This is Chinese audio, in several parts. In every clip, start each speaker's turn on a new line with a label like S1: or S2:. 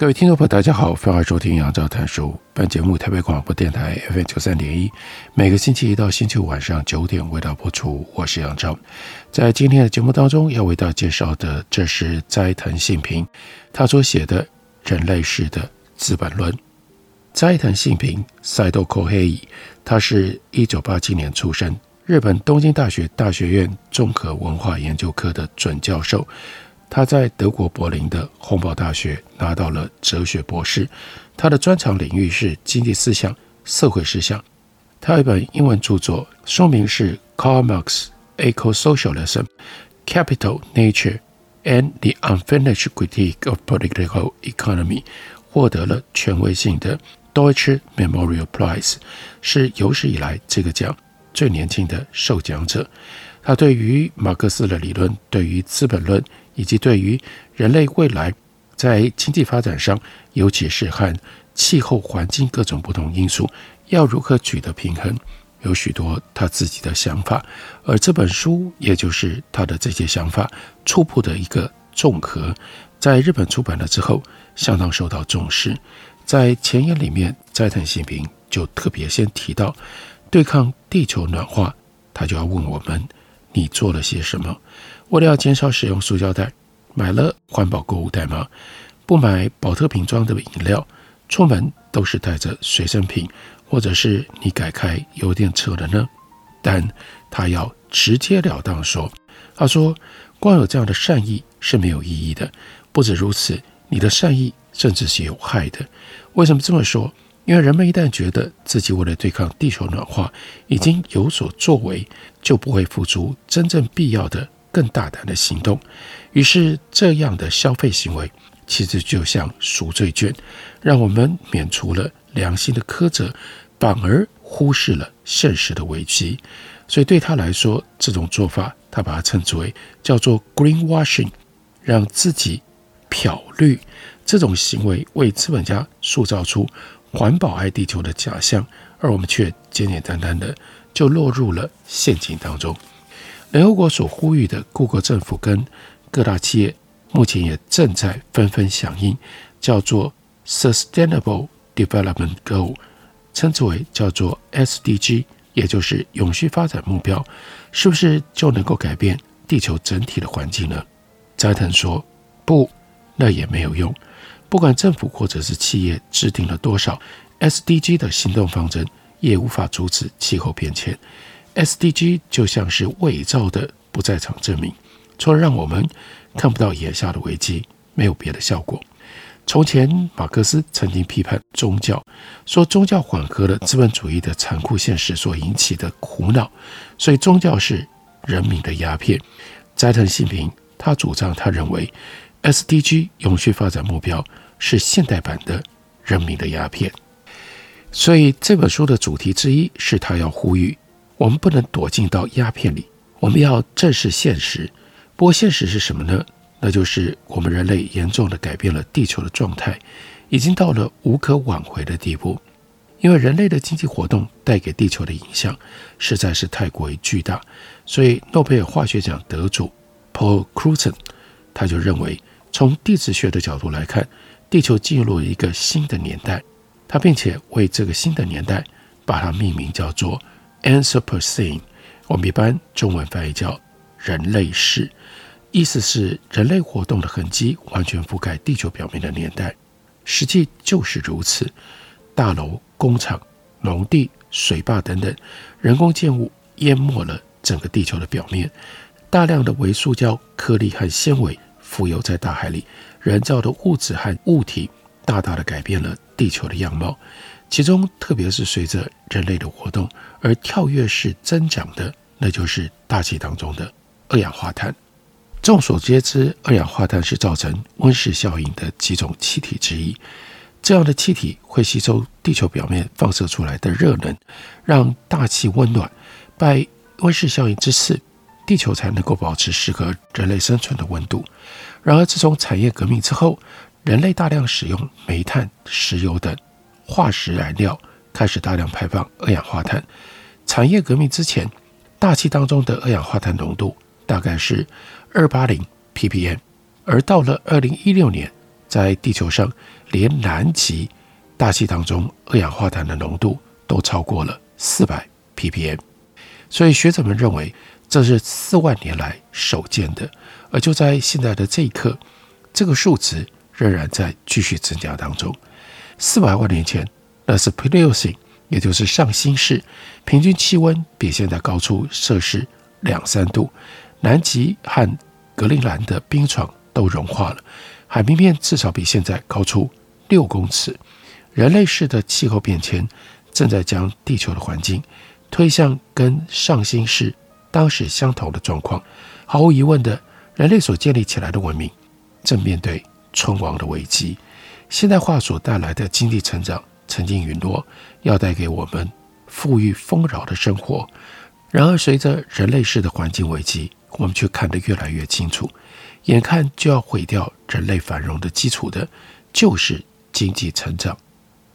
S1: 各位听众朋友，大家好，欢迎收听杨照谈书。本节目台北广播电台 FM 九三点一，每个星期一到星期五晚上九点为大家播出。我是杨照，在今天的节目当中要为大家介绍的，这是斋藤信平他所写的《人类世的资本论》。斋藤信平 Saito Kohei，他是一九八七年出生，日本东京大学大学院综合文化研究科的准教授。他在德国柏林的洪堡大学拿到了哲学博士，他的专长领域是经济思想、社会思想。他有一本英文著作，书名是《Karl Marx Eco-Socialism: Capital, Nature, and the Unfinished Critique of Political Economy》，获得了权威性的 Deutsche Memorial Prize，是有史以来这个奖最年轻的受奖者。他对于马克思的理论，对于《资本论》。以及对于人类未来在经济发展上，尤其是和气候环境各种不同因素要如何取得平衡，有许多他自己的想法。而这本书也就是他的这些想法初步的一个综合，在日本出版了之后，相当受到重视。在前言里面，斋藤信平就特别先提到对抗地球暖化，他就要问我们：你做了些什么？为了要减少使用塑胶袋，买了环保购物袋吗？不买保特瓶装的饮料，出门都是带着随身瓶，或者是你改开油电车了呢？但他要直截了当说，他说光有这样的善意是没有意义的。不止如此，你的善意甚至是有害的。为什么这么说？因为人们一旦觉得自己为了对抗地球暖化已经有所作为，就不会付出真正必要的。更大胆的行动，于是这样的消费行为其实就像赎罪券，让我们免除了良心的苛责，反而忽视了现实的危机。所以对他来说，这种做法他把它称之为叫做 greenwashing，让自己漂绿。这种行为为资本家塑造出环保爱地球的假象，而我们却简简单单的就落入了陷阱当中。联合国所呼吁的各国政府跟各大企业，目前也正在纷纷响应，叫做 Sustainable Development Goal，称之为叫做 SDG，也就是永续发展目标，是不是就能够改变地球整体的环境呢？斋藤说不，那也没有用。不管政府或者是企业制定了多少 SDG 的行动方针，也无法阻止气候变迁。SDG 就像是伪造的不在场证明，除了让我们看不到眼下的危机，没有别的效果。从前，马克思曾经批判宗教，说宗教缓和了资本主义的残酷现实所引起的苦恼，所以宗教是人民的鸦片。斋藤信平他主张，他认为 SDG 永续发展目标是现代版的人民的鸦片。所以这本书的主题之一是他要呼吁。我们不能躲进到鸦片里，我们要正视现实。不过现实是什么呢？那就是我们人类严重的改变了地球的状态，已经到了无可挽回的地步。因为人类的经济活动带给地球的影响实在是太过于巨大，所以诺贝尔化学奖得主 Paul Crutzen 他就认为，从地质学的角度来看，地球进入了一个新的年代。他并且为这个新的年代把它命名叫做。Anthropocene，我们一般中文翻译叫“人类世”，意思是人类活动的痕迹完全覆盖地球表面的年代。实际就是如此，大楼、工厂、农地、水坝等等人工建物淹没了整个地球的表面，大量的微塑胶颗粒和纤维浮游在大海里，人造的物质和物体大大的改变了地球的样貌。其中，特别是随着人类的活动而跳跃式增长的，那就是大气当中的二氧化碳。众所皆知，二氧化碳是造成温室效应的几种气体之一。这样的气体会吸收地球表面放射出来的热能，让大气温暖。拜温室效应之赐，地球才能够保持适合人类生存的温度。然而，自从产业革命之后，人类大量使用煤炭、石油等化石燃料，开始大量排放二氧化碳。产业革命之前，大气当中的二氧化碳浓度大概是二八零 ppm，而到了二零一六年，在地球上，连南极大气当中二氧化碳的浓度都超过了四百 ppm，所以学者们认为这是四万年来首见的。而就在现在的这一刻，这个数值仍然在继续增加当中。四百万年前，那是 Pliocene，也就是上新世，平均气温比现在高出摄氏两三度，南极和格陵兰的冰床都融化了，海平面至少比现在高出六公尺。人类式的气候变迁正在将地球的环境推向跟上新世当时相同的状况。毫无疑问的。人类所建立起来的文明正面对存亡的危机，现代化所带来的经济成长曾经陨落，要带给我们富裕丰饶的生活。然而，随着人类式的环境危机，我们却看得越来越清楚，眼看就要毁掉人类繁荣的基础的，就是经济成长。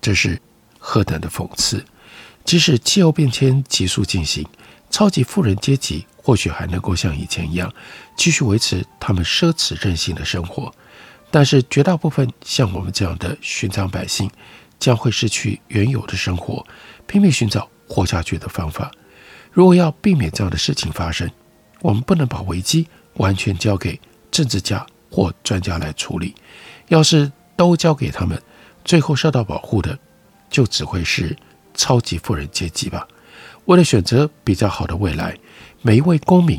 S1: 这是何等的讽刺！即使气候变迁急速进行，超级富人阶级。或许还能够像以前一样继续维持他们奢侈任性的生活，但是绝大部分像我们这样的寻常百姓将会失去原有的生活，拼命寻找活下去的方法。如果要避免这样的事情发生，我们不能把危机完全交给政治家或专家来处理。要是都交给他们，最后受到保护的就只会是超级富人阶级吧。为了选择比较好的未来。每一位公民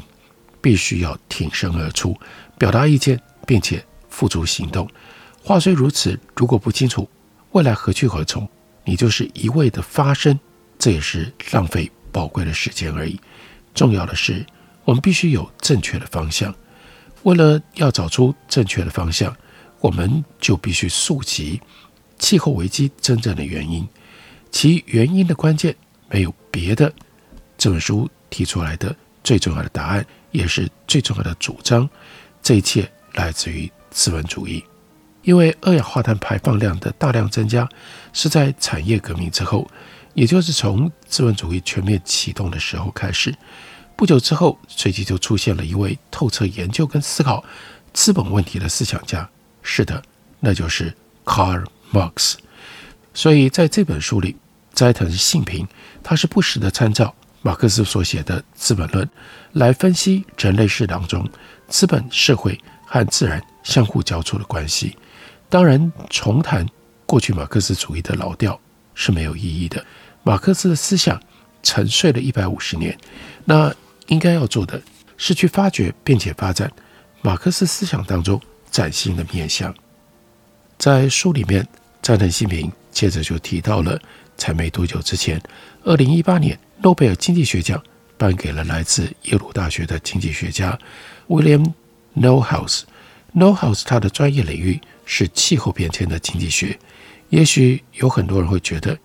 S1: 必须要挺身而出，表达意见，并且付诸行动。话虽如此，如果不清楚未来何去何从，你就是一味的发生，这也是浪费宝贵的时间而已。重要的是，我们必须有正确的方向。为了要找出正确的方向，我们就必须溯及气候危机真正的原因。其原因的关键没有别的，这本书提出来的。最重要的答案，也是最重要的主张，这一切来自于资本主义。因为二氧化碳排放量的大量增加，是在产业革命之后，也就是从资本主义全面启动的时候开始。不久之后，随即就出现了一位透彻研究跟思考资本问题的思想家。是的，那就是 Karl Marx。所以在这本书里，斋藤信平他是不时的参照。马克思所写的《资本论》来分析人类史当中资本、社会和自然相互交错的关系。当然，重谈过去马克思主义的老调是没有意义的。马克思的思想沉睡了一百五十年，那应该要做的是去发掘并且发展马克思思想当中崭新的面向。在书里面，斋藤信平接着就提到了，才没多久之前，二零一八年。诺贝尔经济学奖颁给了来自耶鲁大学的经济学家 William No House，No House，他的专业领域是气候变迁的经济学。也许有很多人会觉得，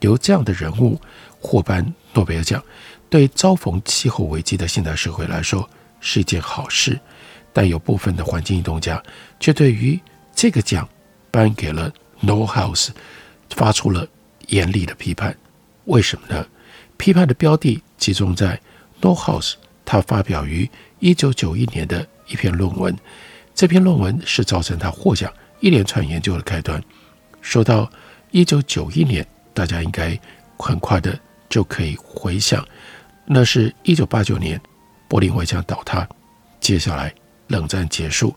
S1: 由这样的人物获颁诺贝尔奖，对遭逢气候危机的现代社会来说是一件好事。但有部分的环境运动家却对于这个奖颁给了 No House 发出了严厉的批判。为什么呢？批判的标的集中在 No House，他发表于一九九一年的一篇论文。这篇论文是造成他获奖一连串研究的开端。说到一九九一年，大家应该很快的就可以回想，那是一九八九年柏林围墙倒塌，接下来冷战结束，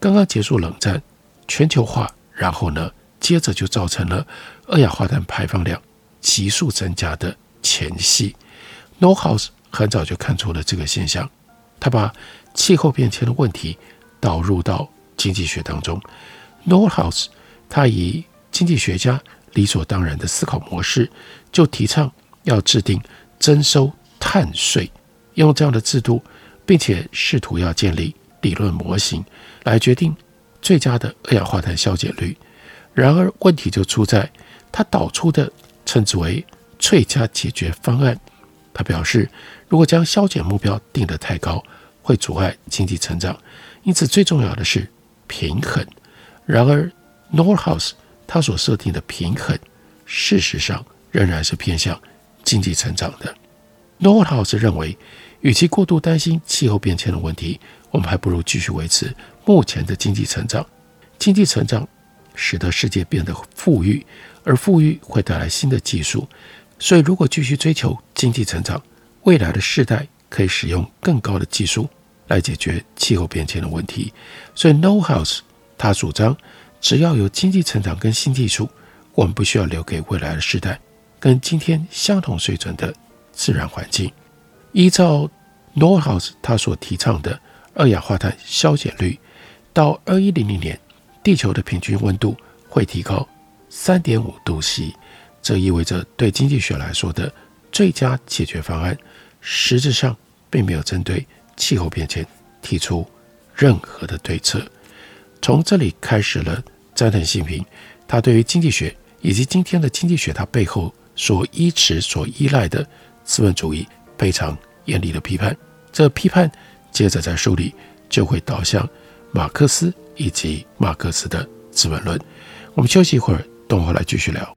S1: 刚刚结束冷战，全球化，然后呢，接着就造成了二氧化碳排放量急速增加的。前夕，Nordhaus 很早就看出了这个现象，他把气候变迁的问题导入到经济学当中。Nordhaus 他以经济学家理所当然的思考模式，就提倡要制定征收碳税，用这样的制度，并且试图要建立
S2: 理论模型来决定最佳的二氧化碳消减率。然而，问题就出在他导出的称之为最佳解决方案。他表示，如果将消减目标定得太高，会阻碍经济成长。因此，最重要的是平衡。然而，Nordhaus 他所设定的平衡，事实上仍然是偏向经济成长的。Nordhaus 认为，与其过度担心气候变迁的问题，我们还不如继续维持目前的经济成长。经济成长使得世界变得富裕，而富裕会带来新的技术。所以，如果继续追求经济成长，未来的世代可以使用更高的技术来解决气候变迁的问题。所以 No House 他主张，只要有经济成长跟新技术，我们不需要留给未来的世代跟今天相同水准的自然环境。依照 No House 他所提倡的二氧化碳消减率，到二一零零年，地球的平均温度会提高三点五度 C。这意味着，对经济学来说的最佳解决方案，实质上并没有针对气候变迁提出任何的对策。从这里开始了，斋藤信平他对于经济学以及今天的经济学，他背后所依持、所依赖的资本主义非常严厉的批判。这批判接着在书里就会导向马克思以及马克思的《资本论》。我们休息一会儿，等会来继续聊。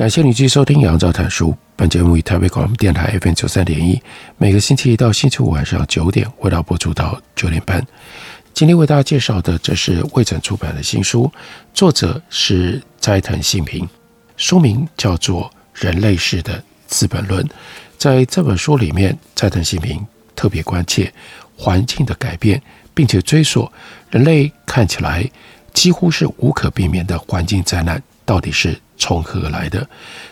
S1: 感谢你继续收听《杨照谈书》。本节目以台北广播电台 FM 九三点一，每个星期一到星期五晚上九点，为大家播出到九点半。今天为大家介绍的，这是未曾出版的新书，作者是斋藤信平，书名叫做《人类世的资本论》。在这本书里面，斋藤信平特别关切环境的改变，并且追溯人类看起来几乎是无可避免的环境灾难到底是。从何而来的？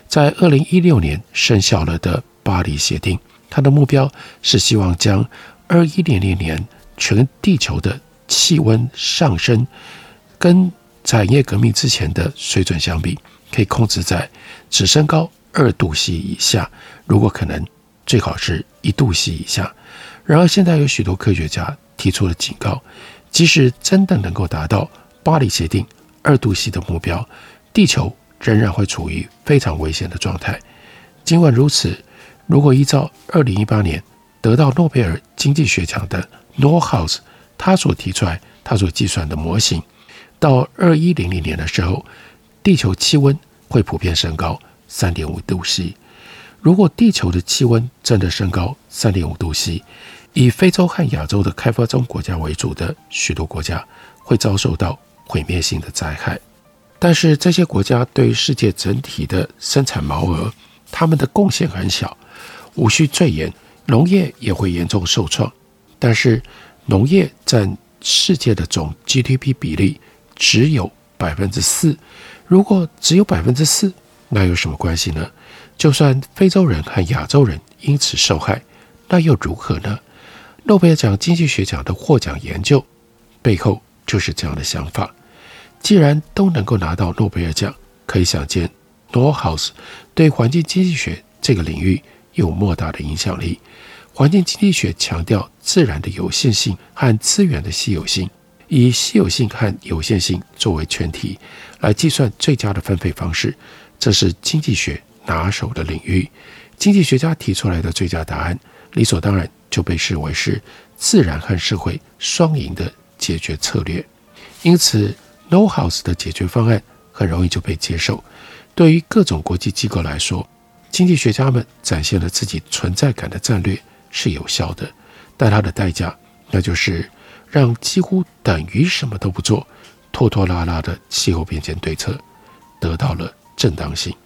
S1: 在二零一六年生效了的巴黎协定，它的目标是希望将二一零零年全地球的气温上升，跟产业革命之前的水准相比，可以控制在只升高二度 C 以下，如果可能，最好是一度 C 以下。然而，现在有许多科学家提出了警告，即使真的能够达到巴黎协定二度 C 的目标，地球。仍然会处于非常危险的状态。尽管如此，如果依照2018年得到诺贝尔经济学奖的 Nordhaus 他所提出来、他所计算的模型，到2100年的时候，地球气温会普遍升高3.5度 C。如果地球的气温真的升高3.5度 C，以非洲和亚洲的开发中国家为主的许多国家会遭受到毁灭性的灾害。但是这些国家对世界整体的生产毛额，他们的贡献很小，无需赘言，农业也会严重受创。但是农业占世界的总 GDP 比例只有百分之四。如果只有百分之四，那有什么关系呢？就算非洲人和亚洲人因此受害，那又如何呢？诺贝尔奖经济学奖的获奖研究背后就是这样的想法。既然都能够拿到诺贝尔奖，可以想见 n o r h o u s 对环境经济学这个领域有莫大的影响力。环境经济学强调自然的有限性和资源的稀有性，以稀有性和有限性作为前提来计算最佳的分配方式，这是经济学拿手的领域。经济学家提出来的最佳答案，理所当然就被视为是自然和社会双赢的解决策略。因此 No House 的解决方案很容易就被接受。对于各种国际机构来说，经济学家们展现了自己存在感的战略。是有效的，但它的代价，那就是让几乎等于什么都不做、拖拖拉拉的气候变迁对策得到了正当性。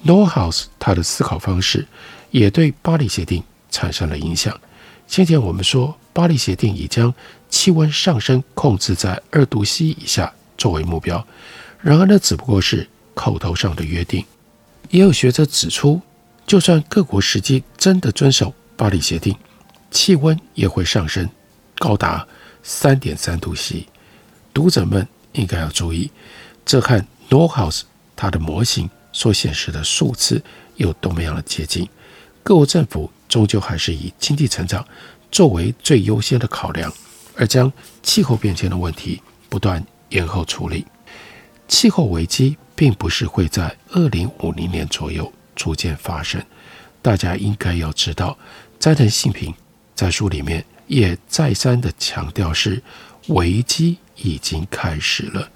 S1: No House 他的思考方式也对巴黎协定产生了影响。先前我们说，巴黎协定已将气温上升控制在二度 C 以下作为目标，然而那只不过是口头上的约定。也有学者指出，就算各国实际真的遵守。巴黎协定，气温也会上升，高达三点三度 C。读者们应该要注意，这和 Nordhaus 它的模型所显示的数字有多么样的接近。各国政府终究还是以经济成长作为最优先的考量，而将气候变迁的问题不断延后处理。气候危机并不是会在二零五零年左右逐渐发生，大家应该要知道。斋藤信平在书里面也再三的强调，是危机已经开始了。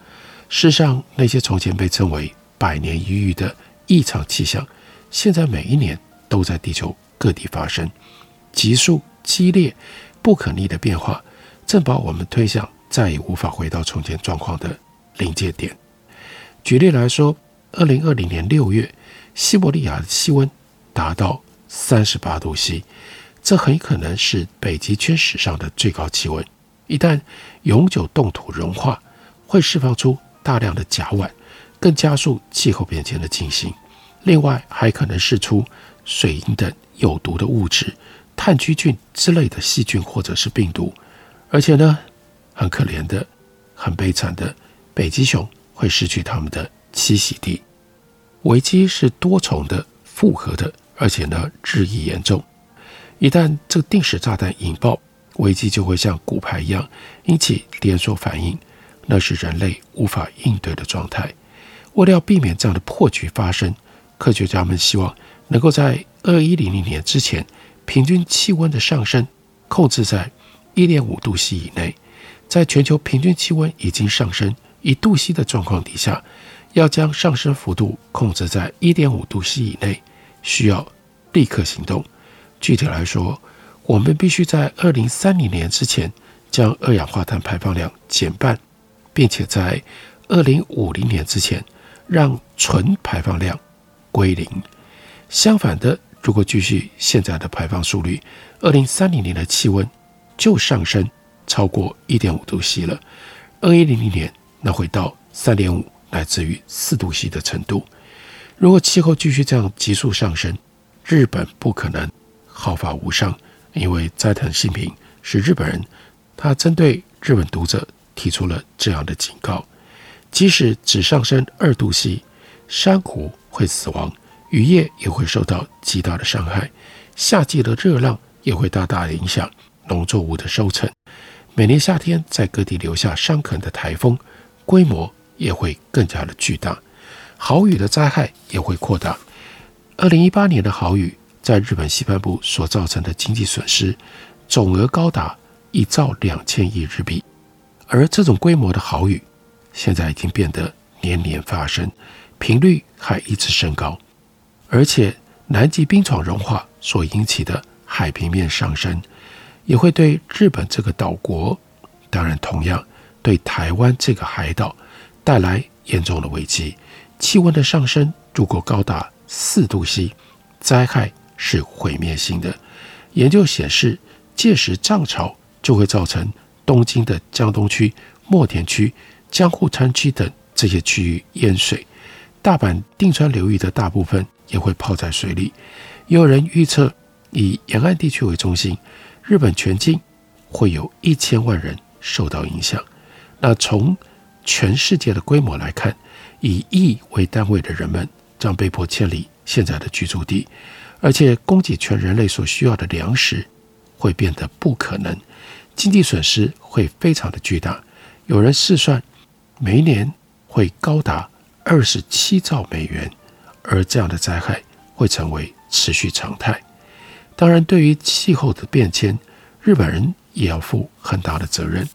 S1: 世上那些从前被称为百年一遇的异常气象，现在每一年都在地球各地发生，急速、激烈、不可逆的变化，正把我们推向再也无法回到从前状况的临界点。举例来说，二零二零年六月，西伯利亚的气温达到三十八度 C。这很可能是北极圈史上的最高气温。一旦永久冻土融化，会释放出大量的甲烷，更加速气候变迁的进行。另外，还可能释出水银等有毒的物质、炭疽菌之类的细菌或者是病毒。而且呢，很可怜的、很悲惨的，北极熊会失去它们的栖息地。危机是多重的、复合的，而且呢，日益严重。一旦这个定时炸弹引爆，危机就会像骨牌一样引起连锁反应，那是人类无法应对的状态。为了要避免这样的破局发生，科学家们希望能够在二一零零年之前，平均气温的上升控制在一点五度 C 以内。在全球平均气温已经上升一度 C 的状况底下，要将上升幅度控制在一点五度 C 以内，需要立刻行动。具体来说，我们必须在二零三零年之前将二氧化碳排放量减半，并且在二零五零年之前让纯排放量归零。相反的，如果继续现在的排放速率，二零三零年的气温就上升超过一点五度 C 了。二一零零年那会到三点五乃至于四度 C 的程度。如果气候继续这样急速上升，日本不可能。毫发无伤，因为斋藤信平是日本人，他针对日本读者提出了这样的警告：即使只上升二度 C，珊瑚会死亡，渔业也会受到极大的伤害，夏季的热浪也会大大影响农作物的收成。每年夏天在各地留下伤痕的台风规模也会更加的巨大，豪雨的灾害也会扩大。二零一八年的豪雨。在日本西半部所造成的经济损失总额高达一兆两千亿日币，而这种规模的豪雨现在已经变得年年发生，频率还一直升高，而且南极冰床融化所引起的海平面上升，也会对日本这个岛国，当然同样对台湾这个海岛带来严重的危机。气温的上升如果高达四度 C，灾害。是毁灭性的。研究显示，届时涨潮就会造成东京的江东区、墨田区、江户川区等这些区域淹水，大阪定川流域的大部分也会泡在水里。也有人预测，以沿岸地区为中心，日本全境会有一千万人受到影响。那从全世界的规模来看，以亿为单位的人们将被迫迁离现在的居住地，而且供给全人类所需要的粮食会变得不可能，经济损失会非常的巨大。有人试算，每一年会高达二十七兆美元，而这样的灾害会成为持续常态。当然，对于气候的变迁，日本人也要负很大的责任，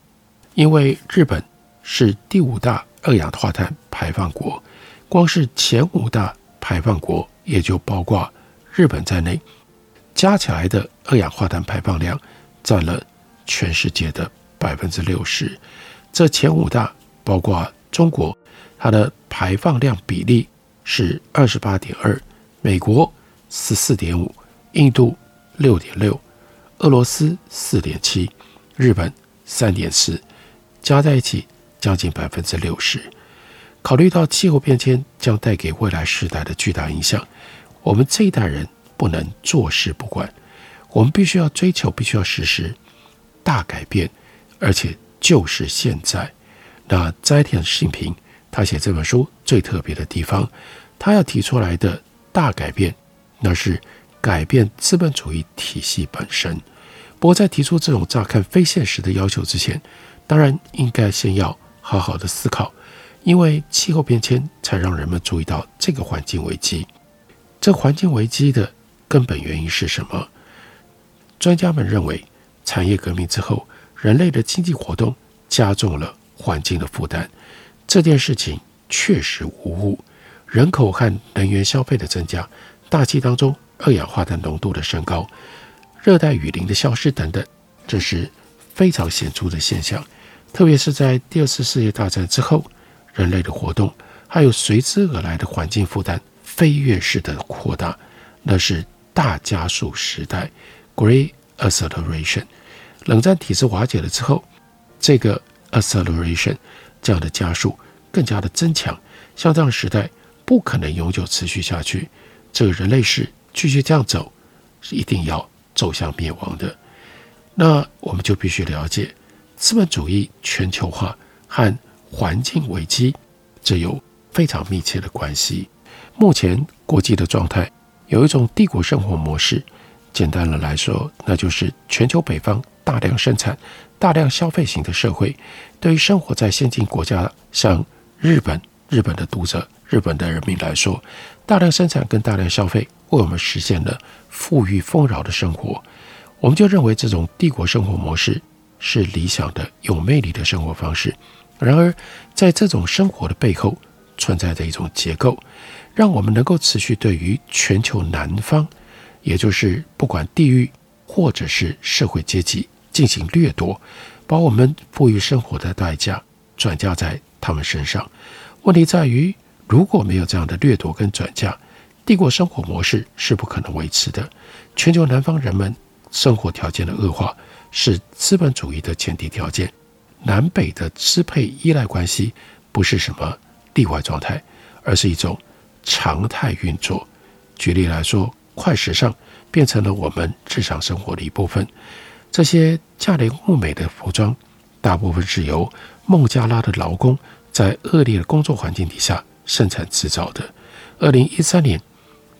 S1: 因为日本是第五大二氧化碳排放国，光是前五大排放国也就包括日本在内，加起来的二氧化碳排放量占了全世界的百分之六十。这前五大包括中国，它的排放量比例是二十八点二，美国十四点五，印度六点六，俄罗斯四点七，日本三点四，加在一起将近百分之六十。考虑到气候变迁将带给未来世代的巨大影响，我们这一代人不能坐视不管，我们必须要追求，必须要实施大改变，而且就是现在。那斋田信平他写这本书最特别的地方，他要提出来的大改变，那是改变资本主义体系本身。不过在提出这种乍看非现实的要求之前，当然应该先要好好的思考。因为气候变迁，才让人们注意到这个环境危机。这环境危机的根本原因是什么？专家们认为，产业革命之后，人类的经济活动加重了环境的负担。这件事情确实无误。人口和能源消费的增加，大气当中二氧化碳浓度的升高，热带雨林的消失等等，这是非常显著的现象。特别是在第二次世界大战之后。人类的活动，还有随之而来的环境负担，飞跃式的扩大，那是大加速时代 （Great Acceleration）。冷战体制瓦解了之后，这个 acceleration 这样的加速更加的增强。像这样时代不可能永久持续下去，这个人类史继续这样走，是一定要走向灭亡的。那我们就必须了解资本主义全球化和。环境危机，这有非常密切的关系。目前国际的状态有一种帝国生活模式，简单的来说，那就是全球北方大量生产、大量消费型的社会。对于生活在先进国家，像日本、日本的读者、日本的人民来说，大量生产跟大量消费为我们实现了富裕丰饶的生活。我们就认为这种帝国生活模式是理想的、有魅力的生活方式。然而，在这种生活的背后，存在着一种结构，让我们能够持续对于全球南方，也就是不管地域或者是社会阶级进行掠夺，把我们富裕生活的代价转嫁在他们身上。问题在于，如果没有这样的掠夺跟转嫁，帝国生活模式是不可能维持的。全球南方人们生活条件的恶化，是资本主义的前提条件。南北的支配依赖关系不是什么例外状态，而是一种常态运作。举例来说，快时尚变成了我们日常生活的一部分。这些价廉物美的服装，大部分是由孟加拉的劳工在恶劣的工作环境底下生产制造的。二零一三年，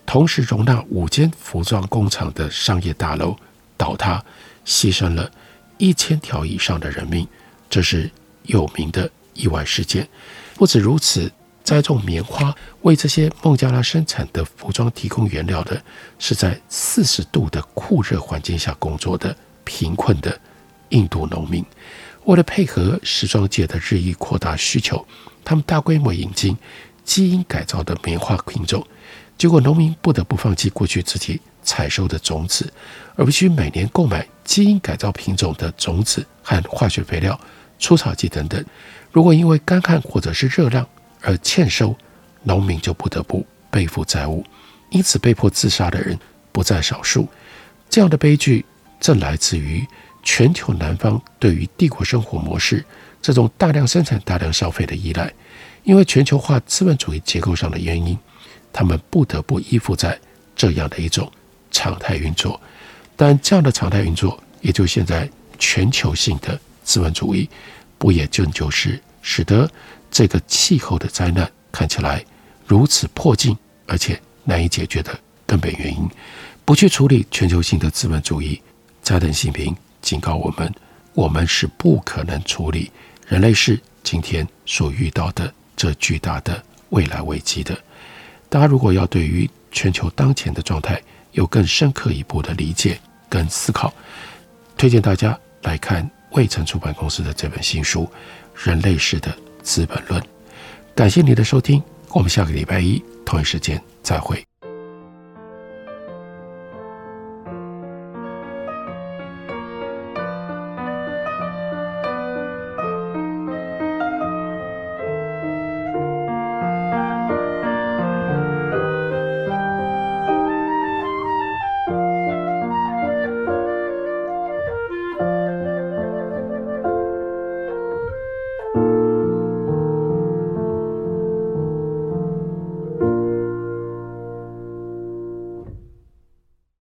S1: 同时容纳五间服装工厂的商业大楼倒塌，牺牲了一千条以上的人命。这是有名的意外事件。不止如此，栽种棉花为这些孟加拉生产的服装提供原料的，是在四十度的酷热环境下工作的贫困的印度农民。为了配合时装界的日益扩大需求，他们大规模引进基因改造的棉花品种。结果，农民不得不放弃过去自己采收的种子，而必须每年购买基因改造品种的种子和化学肥料。除草剂等等，如果因为干旱或者是热量而欠收，农民就不得不背负债务，因此被迫自杀的人不在少数。这样的悲剧正来自于全球南方对于帝国生活模式这种大量生产、大量消费的依赖。因为全球化资本主义结构上的原因，他们不得不依附在这样的一种常态运作。但这样的常态运作，也就现在全球性的资本主义，不也就就是使得这个气候的灾难看起来如此迫近，而且难以解决的根本原因。不去处理全球性的资本主义，加藤新平警告我们：我们是不可能处理人类世今天所遇到的这巨大的未来危机的。大家如果要对于全球当前的状态有更深刻一步的理解跟思考，推荐大家来看卫城出版公司的这本新书《人类史的资本论》。感谢你的收听，我们下个礼拜一同一时间再会。